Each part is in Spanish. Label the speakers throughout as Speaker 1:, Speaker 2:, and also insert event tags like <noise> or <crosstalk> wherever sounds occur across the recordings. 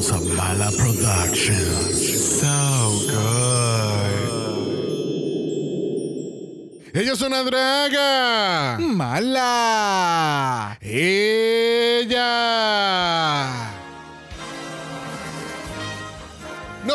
Speaker 1: House of Mala Productions. So good. Ella es una draga.
Speaker 2: Mala.
Speaker 1: Ella.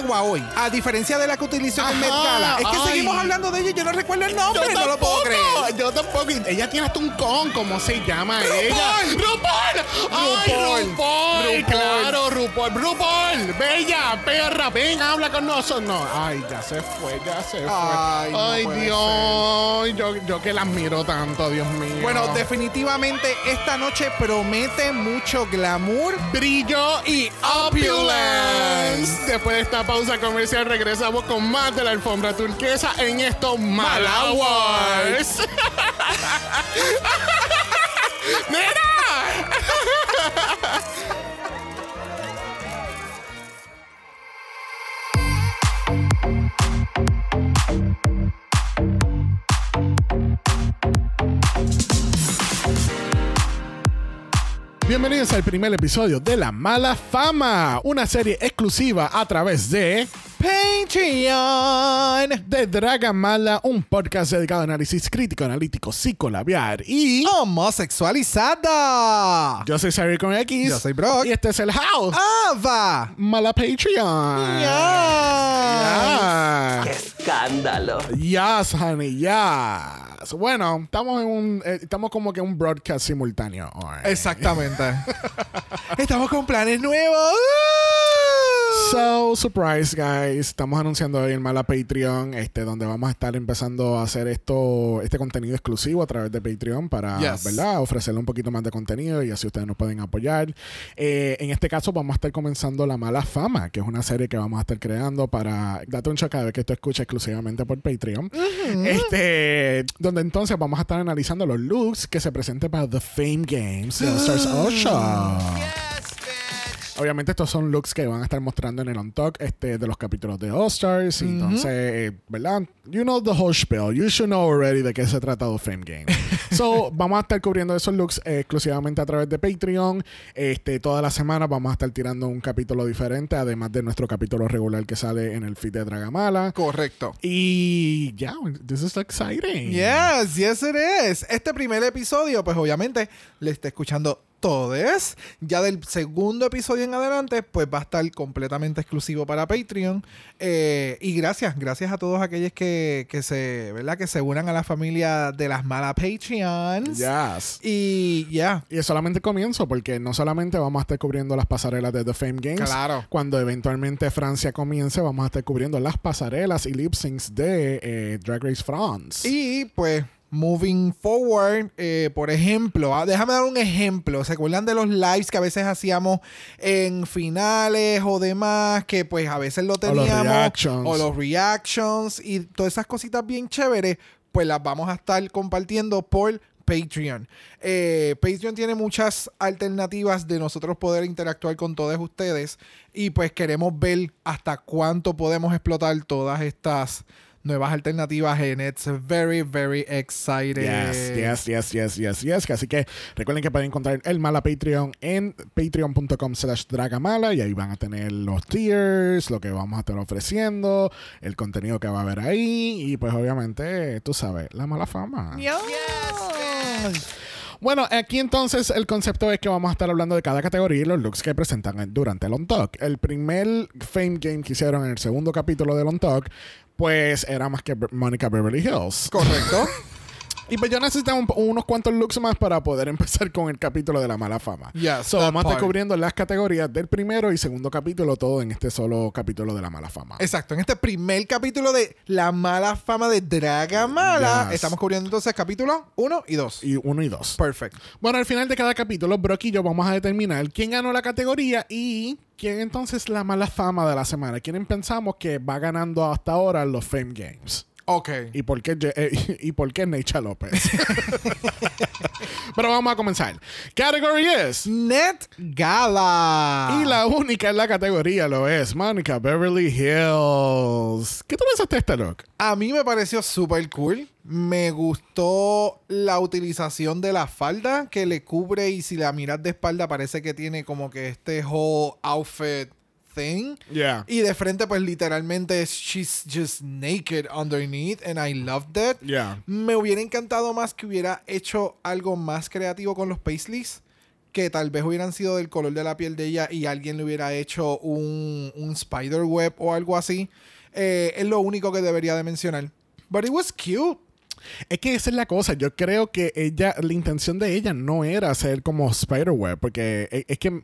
Speaker 2: yegua hoy, a diferencia de la que utilizó en Met Gala. Es que
Speaker 1: ay.
Speaker 2: seguimos hablando de ella y yo no recuerdo el nombre,
Speaker 1: Yo
Speaker 2: no lo puedo creer.
Speaker 1: Yo tampoco. Ella tiene hasta un con, ¿cómo se llama ella? ¡RuPaul! ¡Ay,
Speaker 2: RuPaul.
Speaker 1: ¡Claro, RuPaul! ¡RuPaul! ¡Bella, perra! ¡Ven, habla con nosotros! No, ay, ya se fue, ya se fue.
Speaker 2: Ay, no
Speaker 1: Dios. Yo, yo que la admiro tanto, Dios mío.
Speaker 2: Bueno, definitivamente esta noche promete mucho glamour.
Speaker 1: brillo y opulence. Después de esta pausa comercial regresamos con más de la alfombra turquesa en estos Malawars. <laughs> ¡Mira! <laughs> Bienvenidos al primer episodio de La Mala Fama, una serie exclusiva a través de
Speaker 2: Patreon.
Speaker 1: de Draga Mala, un podcast dedicado a análisis crítico, analítico, psicolabiar y
Speaker 2: Homosexualizada.
Speaker 1: yo soy Sari con X.
Speaker 2: Yo soy Brock.
Speaker 1: Y este es el House
Speaker 2: Ava.
Speaker 1: Mala Patreon. Yes.
Speaker 3: Escándalo.
Speaker 1: Yes, honey, yes. Bueno, estamos en un eh, estamos como que en un broadcast simultáneo hoy.
Speaker 2: Exactamente. <laughs> Estamos con planes nuevos.
Speaker 1: So, surprise, guys. Estamos anunciando hoy el Mala Patreon, este, donde vamos a estar empezando a hacer esto, este contenido exclusivo a través de Patreon para,
Speaker 2: Yes.
Speaker 1: ¿verdad? Ofrecerle un poquito más de contenido y así ustedes nos pueden apoyar. Eh, en este caso, vamos a estar comenzando La Mala Fama, que es una serie que vamos a estar creando para. Date un shock cada vez que esto escucha exclusivamente por Patreon. Este, donde entonces vamos a estar analizando los looks que se presenten para The Fame Games de All Stars Ocean. Obviamente estos son looks que van a estar mostrando en el On Talk este, de los capítulos de All Stars. Entonces, eh, ¿verdad? You know the whole spiel. You should know already de qué se trata The Fame Game. So, vamos a estar cubriendo esos looks eh, exclusivamente a través de Patreon. Este, toda la semana vamos a estar tirando un capítulo diferente, además de nuestro capítulo regular que sale en el feed de Dragamala.
Speaker 2: Correcto.
Speaker 1: Y ya, this is exciting.
Speaker 2: Yes, yes it is. Este primer episodio, pues obviamente le está escuchando todos. Ya del segundo episodio en adelante, pues va a estar completamente exclusivo para Patreon. Eh, y gracias, gracias a todos aquellos que, que se, ¿verdad? Que se unan a la familia de las malas Patreons.
Speaker 1: Yes.
Speaker 2: Y ya.
Speaker 1: Y es solamente el comienzo, porque no solamente vamos a estar cubriendo las pasarelas de The Fame Games.
Speaker 2: Claro.
Speaker 1: Cuando eventualmente Francia comience, vamos a estar cubriendo las pasarelas y lip syncs de eh, Drag Race France.
Speaker 2: Y pues, moving forward, eh, por ejemplo, ah, déjame dar un ejemplo. ¿Se acuerdan de los lives que a veces hacíamos en finales o demás? Que pues a veces lo
Speaker 1: los
Speaker 2: teníamos.
Speaker 1: reactions.
Speaker 2: O los reactions y todas esas cositas bien chéveres, pues las vamos a estar compartiendo por Patreon. Eh, Patreon tiene muchas alternativas de nosotros poder interactuar con todos ustedes y pues queremos ver hasta cuánto podemos explotar todas estas nuevas alternativas en It's very, very exciting.
Speaker 1: Yes, yes, yes, yes, yes, yes. Así que recuerden que pueden encontrar el Mala Patreon en patreon.com slash dragamala y ahí van a tener los tiers, lo que vamos a estar ofreciendo, el contenido que va a haber ahí y pues obviamente, tú sabes, la mala fama.
Speaker 2: Yes.
Speaker 1: Bueno, aquí entonces el concepto es que vamos a estar hablando de cada categoría y los looks que presentan durante el On Talk. El primer Fame Game que hicieron en el segundo capítulo del On Talk, pues era más que Monica Beverly Hills.
Speaker 2: Correcto. <laughs>
Speaker 1: Y pues yo necesitaba unos cuantos looks más para poder empezar con el capítulo de la mala fama.
Speaker 2: Yes,
Speaker 1: so, vamos a estar
Speaker 2: part.
Speaker 1: cubriendo las categorías del primero y segundo capítulo, todo en este solo capítulo de la mala fama.
Speaker 2: Exacto, en este primer capítulo de La mala fama de Draga Mala,
Speaker 1: Yes.
Speaker 2: estamos cubriendo entonces capítulo 1 y 2.
Speaker 1: Y uno y dos.
Speaker 2: Perfect.
Speaker 1: Bueno, al final de cada capítulo, Brock y yo vamos a determinar quién ganó la categoría y quién entonces la mala fama de la semana. ¿Quién pensamos que va ganando hasta ahora los Fame Games?
Speaker 2: Ok.
Speaker 1: ¿Y por qué, eh, <laughs> y por qué Necha López? <laughs> <laughs> Pero vamos a comenzar. Category es...
Speaker 2: Net Gala.
Speaker 1: Y la única en la categoría lo es Monica Beverly Hills. ¿Qué tú pensaste de este look?
Speaker 2: A mí me pareció súper cool. Me gustó la utilización de la falda que le cubre y si la miras de espalda parece que tiene como que este whole outfit thing.
Speaker 1: Yeah.
Speaker 2: Y de frente pues literalmente she's just naked underneath and I loved that.
Speaker 1: Yeah.
Speaker 2: Me hubiera encantado más que hubiera hecho algo más creativo con los paisleys. Que tal vez hubieran sido del color de la piel de ella y alguien le hubiera hecho un, un spider web o algo así. Eh, es lo único que debería de mencionar. But it was cute.
Speaker 1: Es que esa es la cosa. Yo creo que ella, la intención de ella no era hacer como Spiderweb, porque e- es que.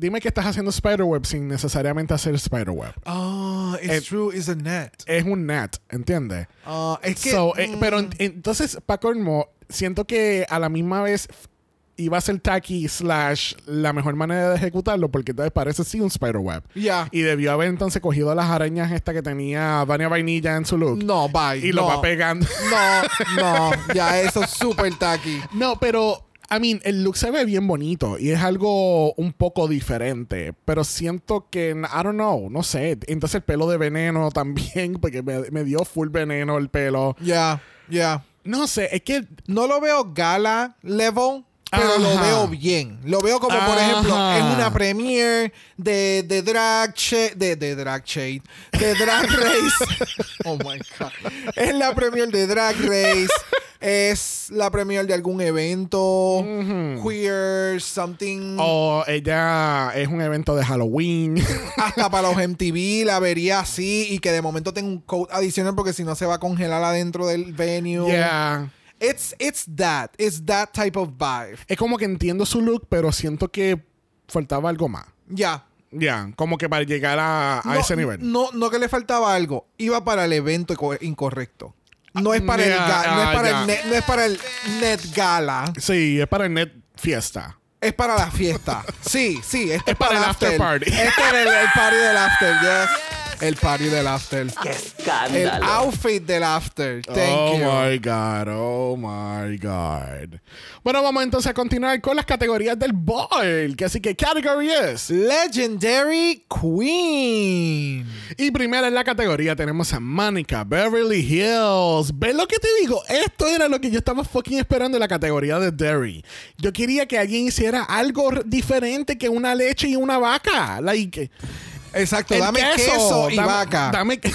Speaker 1: Dime que estás haciendo Spiderweb sin necesariamente hacer Spiderweb.
Speaker 2: Oh, it's
Speaker 1: Eh,
Speaker 2: true, it's a net.
Speaker 1: Es un net, ¿entiendes?
Speaker 2: Ah, es que.
Speaker 1: So, eh,
Speaker 2: mm,
Speaker 1: pero en- entonces, para colmo, siento que a la misma vez iba a ser tacky slash la mejor manera de ejecutarlo, porque entonces parece sí un Spiderweb.
Speaker 2: Ya.
Speaker 1: Y debió haber entonces cogido las arañas esta que tenía Vania Vainilla en su look.
Speaker 2: No, bye.
Speaker 1: y lo va pegando.
Speaker 2: No, no. <laughs> Ya, eso es súper tacky.
Speaker 1: No, pero, I mean, el look se ve bien bonito y es algo un poco diferente, pero siento que, I don't know, no sé. Entonces el pelo de veneno <laughs> también, porque me, me dio full veneno el pelo.
Speaker 2: Ya, ya.
Speaker 1: No sé, es que,
Speaker 2: No lo veo gala level, pero lo veo bien. Lo veo como, por ejemplo, es una premiere de, de Drag Shade, de, de Drag Shade, de Drag Race. <laughs> oh my God. <laughs> Es la premiere de Drag Race. Es la premiere de algún evento queer, something.
Speaker 1: o ella es un evento de Halloween. <laughs>
Speaker 2: Hasta para los MTV la vería así y que de momento tenga un code adicional porque si no se va a congelar adentro del venue.
Speaker 1: yeah.
Speaker 2: It's, it's that. It's that type of vibe.
Speaker 1: Es como que entiendo su look, pero siento que faltaba algo más.
Speaker 2: Ya.
Speaker 1: Ya, como que para llegar a, a
Speaker 2: no,
Speaker 1: ese nivel.
Speaker 2: No, no que le faltaba algo. Iba para el evento inco- incorrecto. No es para, el, ga- no es
Speaker 1: ah,
Speaker 2: para el, net, no es para el Net Gala.
Speaker 1: Sí, es para el net fiesta.
Speaker 2: Es para la fiesta. Sí, sí. Este
Speaker 1: Es para el after party.
Speaker 2: Este es el, el party del after. Yes. El party del after.
Speaker 3: ¡Qué
Speaker 2: El
Speaker 3: escándalo!
Speaker 2: outfit del after. Thank
Speaker 1: oh
Speaker 2: you.
Speaker 1: my God, oh my God. Bueno, vamos entonces a continuar con las categorías del boil. Que así que category es.
Speaker 2: Legendary Queen.
Speaker 1: Y primera en la categoría tenemos a Monica Beverly Hills. ¿Ves lo que te digo? Esto era lo que yo estaba fucking esperando en la categoría de Dairy. Yo quería que alguien hiciera algo diferente que una leche y una vaca. Like,
Speaker 2: Exacto.
Speaker 1: el
Speaker 2: dame queso, y
Speaker 1: dame-
Speaker 2: vaca.
Speaker 1: Dame, <laughs>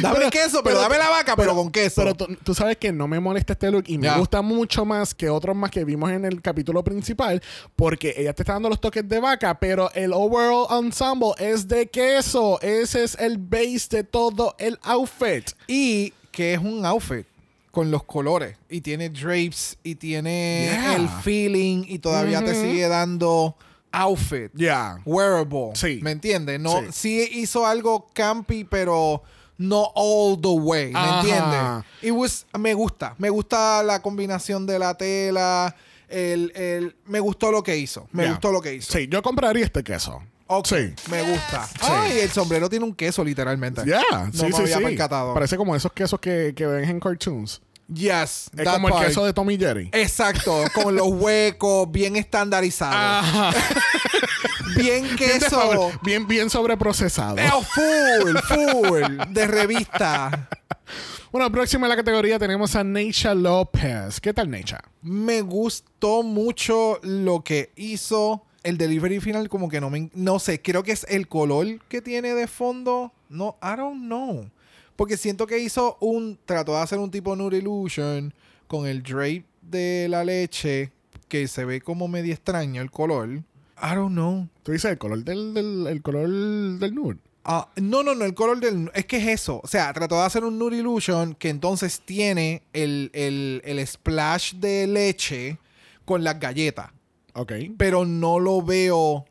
Speaker 2: Dame
Speaker 1: Pero-
Speaker 2: queso, pero, dame la vaca, pero, con queso.
Speaker 1: Pero tú, tú sabes que no me molesta este look y me
Speaker 2: Ya.
Speaker 1: gusta mucho más que otros más que vimos en el capítulo principal porque ella te está dando los toques de vaca, pero el overall ensemble es de queso. Ese es el base de todo el outfit.
Speaker 2: Y que es un outfit con los colores. Y tiene drapes y tiene
Speaker 1: Yeah.
Speaker 2: el feeling y todavía te sigue dando outfit.
Speaker 1: Ya.
Speaker 2: Wearable.
Speaker 1: Sí.
Speaker 2: ¿Me entiendes? No,
Speaker 1: Sí.
Speaker 2: sí. hizo algo campy, pero no all the way. ¿Me entiendes? It was- me gusta. Me gusta la combinación de la tela. El, el- me gustó lo que hizo. Me gustó lo que hizo.
Speaker 1: Sí, yo compraría este queso.
Speaker 2: Ok,
Speaker 1: Sí.
Speaker 2: Me gusta. Ay, el sombrero tiene un queso, literalmente.
Speaker 1: Ya,
Speaker 2: No
Speaker 1: sí,
Speaker 2: me
Speaker 1: sí,
Speaker 2: había
Speaker 1: sí.
Speaker 2: percatado.
Speaker 1: Parece como esos quesos que, que ven en cartoons.
Speaker 2: Yes.
Speaker 1: Es como el queso de Tommy Jerry.
Speaker 2: Exacto, con los huecos bien estandarizados.
Speaker 1: Ajá. <laughs>
Speaker 2: Bien
Speaker 1: Bien,
Speaker 2: queso.
Speaker 1: fabri- bien, bien sobreprocesado.
Speaker 2: Eh, full, full. De revista.
Speaker 1: Bueno, próxima en la categoría tenemos a Neisha López. ¿Qué tal, Neisha?
Speaker 2: Me gustó mucho lo que hizo. El delivery final, como que no me. No sé, creo que es el color que tiene de fondo. No, I don't know. Porque siento que hizo un. Trató de hacer un tipo Nude Illusion con el drape de la leche que se ve como medio extraño el color. I don't know.
Speaker 1: Tú dices el color del, del el color del nude.
Speaker 2: Ah, no, no, no, el color del... Es que es eso. O sea, trató de hacer un Nude Illusion que entonces tiene el, el, el splash de leche con las galletas.
Speaker 1: Ok.
Speaker 2: Pero no lo veo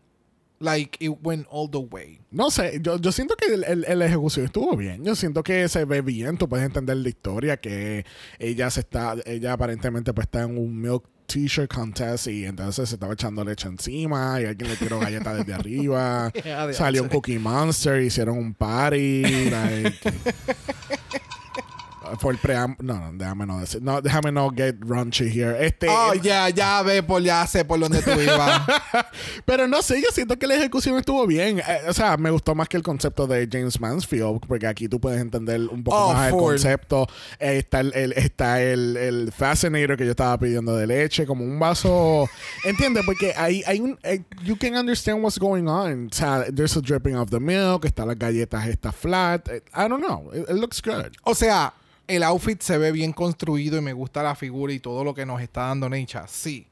Speaker 2: like it went all the way.
Speaker 1: No sé, yo, yo siento que el, el- el ejecución estuvo bien. Yo siento que se ve bien. Tú puedes entender la historia que ella se está, ella aparentemente pues está en un milk t-shirt contest y entonces se estaba echando leche encima y alguien le tiró galletas desde arriba. <laughs>
Speaker 2: De
Speaker 1: Salió un. Cookie Monster, hicieron un party. like- <laughs> El pream... No, no, déjame no decir. No, déjame no get raunchy here. Este,
Speaker 2: Oh, ya, ya ve, por ya sé por dónde tú ibas. <laughs>
Speaker 1: Pero no sé, yo siento que la ejecución estuvo bien. Eh, o sea, me gustó más que el concepto de James Mansfield, porque aquí tú puedes entender un poco
Speaker 2: Oh,
Speaker 1: más el concepto. Eh, está el, el- está el, el Fascinator que yo estaba pidiendo de leche, como un vaso. ¿Entiendes? Porque hay, hay un. eh, you can understand what's going on. O sea, there's a dripping of the milk, está las galletas, está flat. Eh, I don't know. It, it looks good.
Speaker 2: O sea, el outfit se ve bien construido y me gusta la figura y todo lo que nos está dando Necha, sí.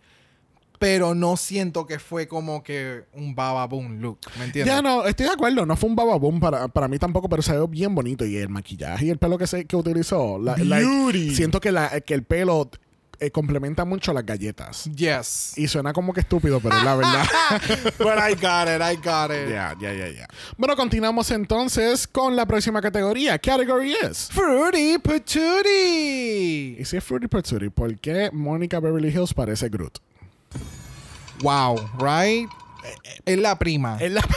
Speaker 2: Pero no siento que fue como que un baba boom look, ¿me entiendes?
Speaker 1: Ya no, estoy de acuerdo. No fue un bababum para, para mí tampoco, pero se ve bien bonito. Y el maquillaje y el pelo que, se, que utilizó. la- like,
Speaker 2: Beauty.
Speaker 1: siento que, la, que el pelo eh, complementa mucho las galletas.
Speaker 2: Yes.
Speaker 1: Y suena como que estúpido, pero es la verdad. <laughs>
Speaker 2: But I got it, I got it.
Speaker 1: Ya, ya, ya, ya. Bueno, continuamos entonces con la próxima categoría. Category is.
Speaker 2: Fruity Patootie.
Speaker 1: Y si es Fruity Patootie, ¿por qué Mónica Beverly Hills parece Groot?
Speaker 2: Wow, right? Es la prima.
Speaker 1: Es la- <laughs>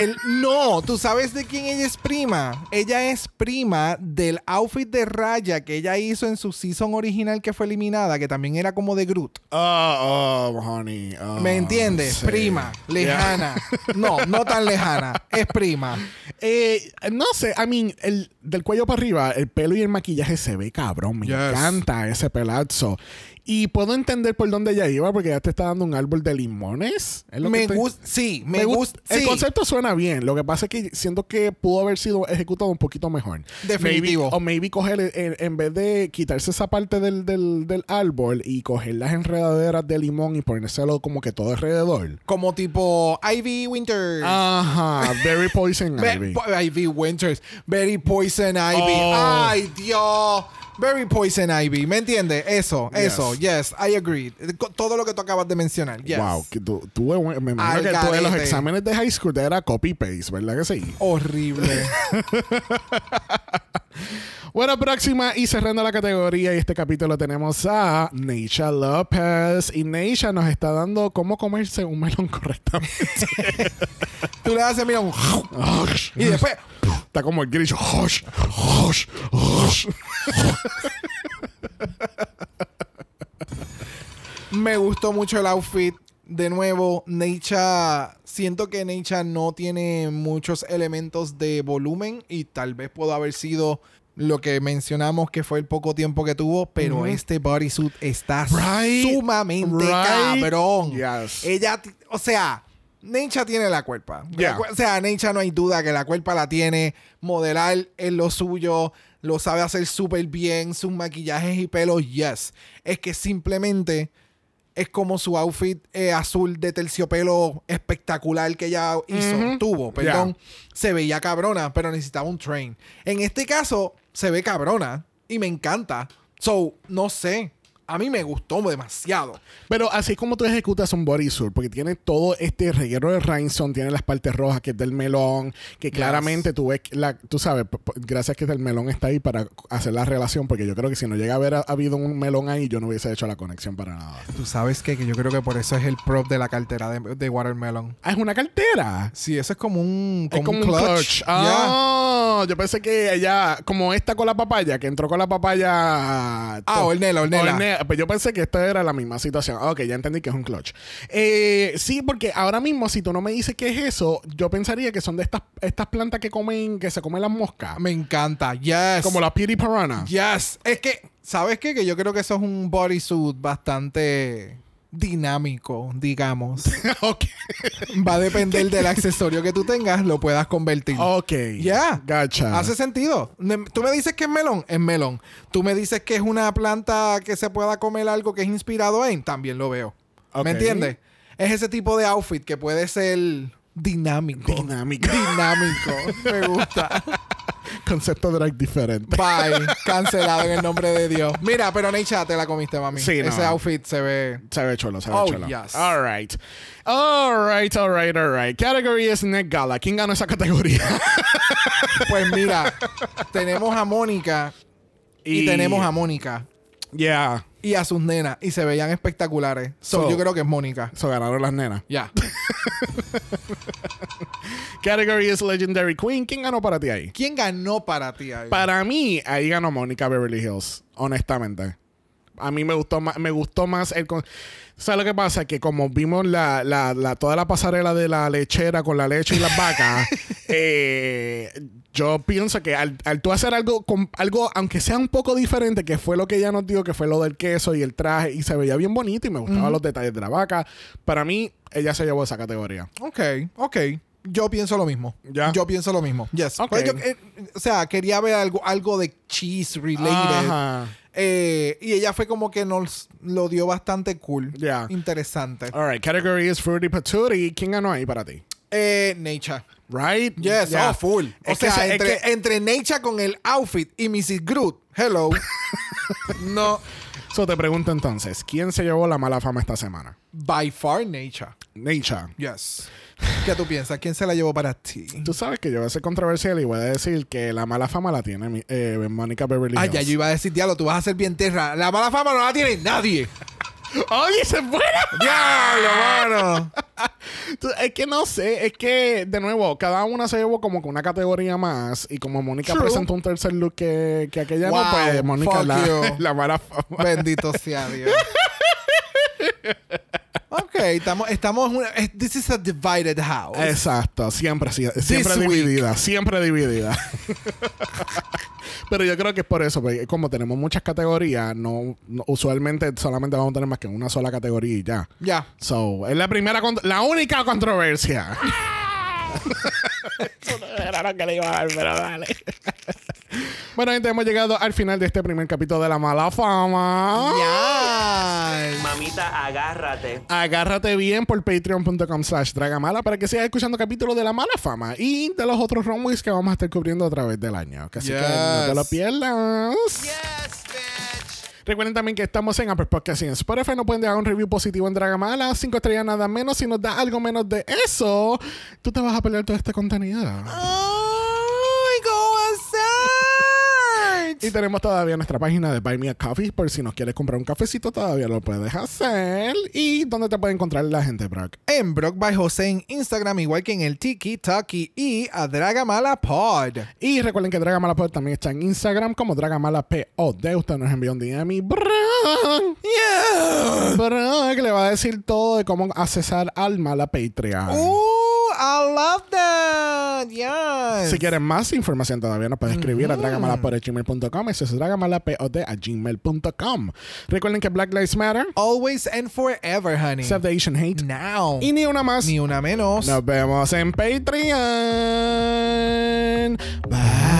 Speaker 2: El- no, ¿tú sabes de quién ella es prima? Ella es prima del outfit de raya que ella hizo en su season original que fue eliminada, que también era como de Groot.
Speaker 1: Oh, oh, honey. oh,
Speaker 2: ¿Me entiendes?
Speaker 1: sí.
Speaker 2: Prima, lejana. No, no tan lejana. Es prima.
Speaker 1: Eh, no sé, I mean, el, del cuello para arriba, el pelo y el maquillaje se ve cabrón. Me
Speaker 2: Yes.
Speaker 1: encanta ese pelazo. Y puedo entender por dónde ella iba, porque ya te está dando un árbol de limones. Es lo que
Speaker 2: Me gusta, sí, me,
Speaker 1: me
Speaker 2: gusta.
Speaker 1: El concepto suena bien. Lo que pasa es que siento que pudo haber sido ejecutado un poquito mejor.
Speaker 2: Definitivo.
Speaker 1: Maybe- o maybe coger, en, en vez de quitarse esa parte del, del, del árbol y coger las enredaderas de limón y ponérselo como que todo alrededor.
Speaker 2: Como tipo Ivy Winters.
Speaker 1: Ajá, very poison ivy.
Speaker 2: Ivy Winters. Very Poison Ivy.
Speaker 1: Oh.
Speaker 2: Ay, Dios. Very Poison Ivy. ¿Me entiendes? Eso,
Speaker 1: Yes.
Speaker 2: eso. Yes, I agree. Todo lo que tú acabas de mencionar. Yes.
Speaker 1: Wow, que tú, tú, eh, me imagino
Speaker 2: Al
Speaker 1: que tú de los exámenes de high school te era copy-paste, ¿verdad que sí?
Speaker 2: Horrible. <laughs>
Speaker 1: Bueno, próxima y cerrando la categoría y este capítulo tenemos a Neisha López. Y Neisha nos está dando cómo comerse un melón <laughs> correctamente.
Speaker 2: tú le haces, mira, un... y después...
Speaker 1: Está como el grillo. Hush, hush, hush.
Speaker 2: Me gustó mucho el outfit. De nuevo, Necha. Siento que Necha no tiene muchos elementos de volumen y tal vez pudo haber sido lo que mencionamos que fue el poco tiempo que tuvo, pero
Speaker 1: Ujú.
Speaker 2: este bodysuit está
Speaker 1: Right,
Speaker 2: sumamente
Speaker 1: right.
Speaker 2: cabrón.
Speaker 1: Yes.
Speaker 2: Ella, o sea, Necha tiene la cuerpa.
Speaker 1: Yeah.
Speaker 2: La cu- O sea, Necha no hay duda que la cuerpa la tiene. Modelar es lo suyo. Lo sabe hacer súper bien. Sus maquillajes y pelos, yes. Es que simplemente es como su outfit eh, azul de terciopelo espectacular que ella hizo, tuvo, perdón. Se veía cabrona, pero necesitaba un train. En este caso, se ve cabrona y me encanta. So, no sé. A mí me gustó demasiado.
Speaker 1: Pero así es como tú ejecutas un bodysuit, porque tiene todo este reguero de rhinestone, tiene las partes rojas que es del melón, que claramente tú ves, que la, tú sabes, gracias que el melón está ahí para hacer la relación, porque yo creo que si no llega a haber ha- habido un melón ahí, yo no hubiese hecho la conexión para nada.
Speaker 2: Tú sabes qué? que yo creo que por eso es el prop de la cartera de, de Watermelon.
Speaker 1: Ah, es una cartera.
Speaker 2: Sí, eso es como un,
Speaker 1: Es como un clutch.
Speaker 2: Yeah.
Speaker 1: Ah, yo pensé que ella, como esta con la papaya, que entró con la papaya.
Speaker 2: Ah, Ornella, Ornella.
Speaker 1: Ornella. Pues yo pensé que esta era la misma situación. Ah, Ok, ya entendí que es un clutch. Eh, sí, porque ahora mismo, si tú no me dices qué es eso, yo pensaría que son de estas, estas plantas que comen, que se comen las moscas.
Speaker 2: Me encanta. Yes.
Speaker 1: Como la Piri Piranha.
Speaker 2: Yes. Es que, ¿sabes qué? Que yo creo que eso es un bodysuit bastante dinámico, digamos. <laughs>
Speaker 1: ok.
Speaker 2: Va a <laughs> depender del accesorio que tú tengas, lo puedas convertir.
Speaker 1: Ok.
Speaker 2: Ya.
Speaker 1: Gacha.
Speaker 2: Hace sentido. Tú me dices que es melón, es melón. Tú me dices que es una planta que se pueda comer algo que es inspirado en, también lo veo. ¿Me entiendes? Es ese tipo de outfit que puede ser dinámico.
Speaker 1: Dinámico.
Speaker 2: Dinámico. <laughs> me gusta.
Speaker 1: Concepto drag diferente.
Speaker 2: Bye. Cancelado en el nombre de Dios. Mira, pero Neisha, te la comiste, mami.
Speaker 1: Sí, no.
Speaker 2: Ese outfit se ve.
Speaker 1: Se ve chulo, se ve
Speaker 2: Oh,
Speaker 1: chulo.
Speaker 2: yes.
Speaker 1: All right. All right, all right, all right. Category es Net Gala. ¿Quién ganó esa categoría? <laughs>
Speaker 2: Pues mira, tenemos a Mónica y, tenemos a Mónica
Speaker 1: Yeah.
Speaker 2: Y a sus nenas y se veían espectaculares. So,
Speaker 1: So-
Speaker 2: yo creo que es Mónica.
Speaker 1: So ganaron las nenas.
Speaker 2: Ya. <laughs>
Speaker 1: Category es Legendary Queen. ¿Quién ganó para ti ahí?
Speaker 2: ¿Quién ganó para ti ahí?
Speaker 1: Para mí, ahí ganó Mónica Beverly Hills, honestamente. A mí me gustó más, me gustó más el... con- ¿Sabes lo que pasa? Que como vimos la, la- la- toda la pasarela de la lechera con la leche y las vacas, <laughs> eh, yo pienso que al, al tú hacer algo, con, algo, aunque sea un poco diferente, que fue lo que ella nos dijo, que fue lo del queso y el traje, y se veía bien bonito y me gustaban los detalles de la vaca, para mí, ella se llevó esa categoría.
Speaker 2: Ok, ok. Yo pienso lo mismo.
Speaker 1: Ya.
Speaker 2: Yo pienso lo mismo. Yes.
Speaker 1: Ok.
Speaker 2: Pues yo, eh, o sea, quería ver algo, algo de cheese related.
Speaker 1: Ajá.
Speaker 2: Eh, y ella fue como que nos lo dio bastante cool.
Speaker 1: Ya.
Speaker 2: Interesante.
Speaker 1: All right, category is Fruity Patootie. ¿Quién ganó ahí para ti?
Speaker 2: Eh, Nature.
Speaker 1: Right?
Speaker 2: Yes,
Speaker 1: Yeah.
Speaker 2: oh, full. O
Speaker 1: Es que
Speaker 2: sea,
Speaker 1: se- es
Speaker 2: entre,
Speaker 1: que-
Speaker 2: entre Nature con el outfit y Mrs. Groot. Hello. <laughs> no.
Speaker 1: So te pregunto entonces, ¿quién se llevó la mala fama esta semana?
Speaker 2: By far Nature.
Speaker 1: Nature.
Speaker 2: Yes. ¿Qué tú piensas? ¿Quién se la llevó para ti?
Speaker 1: Tú sabes que yo voy a ser controversial y voy a decir que la mala fama la tiene eh, Mónica Beverly
Speaker 2: Ah,
Speaker 1: Hills.
Speaker 2: ya yo iba a decir, diablo, tú vas a ser bien tierra. La mala fama no la tiene nadie.
Speaker 1: ¡Oye, se fuera!
Speaker 2: ¡Diablo, mano!
Speaker 1: Es que no sé, es que, de nuevo, cada una se llevó como que una categoría más y como Mónica
Speaker 2: True.
Speaker 1: presentó un tercer look que, que aquella
Speaker 2: Wow,
Speaker 1: no, pues Mónica la,
Speaker 2: you. <laughs>
Speaker 1: la mala fama.
Speaker 2: Bendito sea Dios. <laughs> ok, estamos, estamos una, this is a divided house.
Speaker 1: Exacto, siempre, siempre
Speaker 2: This week.
Speaker 1: dividida, siempre dividida. <laughs> Pero yo creo que es por eso, porque como tenemos muchas categorías, no, no- usualmente solamente vamos a tener más que una sola categoría y ya.
Speaker 2: Ya.
Speaker 1: So, es la primera, la única controversia. <laughs> Eso no era lo que le iba a dar, pero dale. bueno, gente, hemos llegado al final de este primer capítulo de La Mala Fama.
Speaker 3: Mamita, agárrate.
Speaker 1: Agárrate bien por patreon.com slash dragamala para que sigas escuchando capítulos de La Mala Fama y de los otros runways que vamos a estar cubriendo a través del año. Así que no te lo pierdas. Recuerden también que estamos en Apple Podcast y en Spotify. No pueden dejar un review positivo en Dragamala. Cinco estrellas nada menos. Si nos da algo menos de eso, tú te vas a perder todo este contenido.
Speaker 2: Ay,
Speaker 1: Y tenemos todavía nuestra página de Buy Me a Coffee. Por si nos quieres comprar un cafecito, todavía lo puedes hacer. ¿Y dónde te puede encontrar la gente, Brock?
Speaker 2: En Brock by José en Instagram, igual que en el Tiki Taki y a Dragamala Pod.
Speaker 1: Y recuerden que Dragamala Pod también está en Instagram como Dragamala POD. Usted nos envió un DM y Brock,
Speaker 2: Yeah.
Speaker 1: Brock le va a decir todo de cómo accesar al Mala Patreon.
Speaker 2: Ooh, I love that. Yes.
Speaker 1: Si quieren más información todavía nos pueden escribir a dragamalapod.gmail.com Eso es dragamalapod a gmail.com Recuerden que Black Lives Matter
Speaker 2: Always and forever, honey.
Speaker 1: Save the Asian Hate
Speaker 2: Now.
Speaker 1: Y ni una más
Speaker 2: Ni una menos.
Speaker 1: Nos vemos en Patreon Bye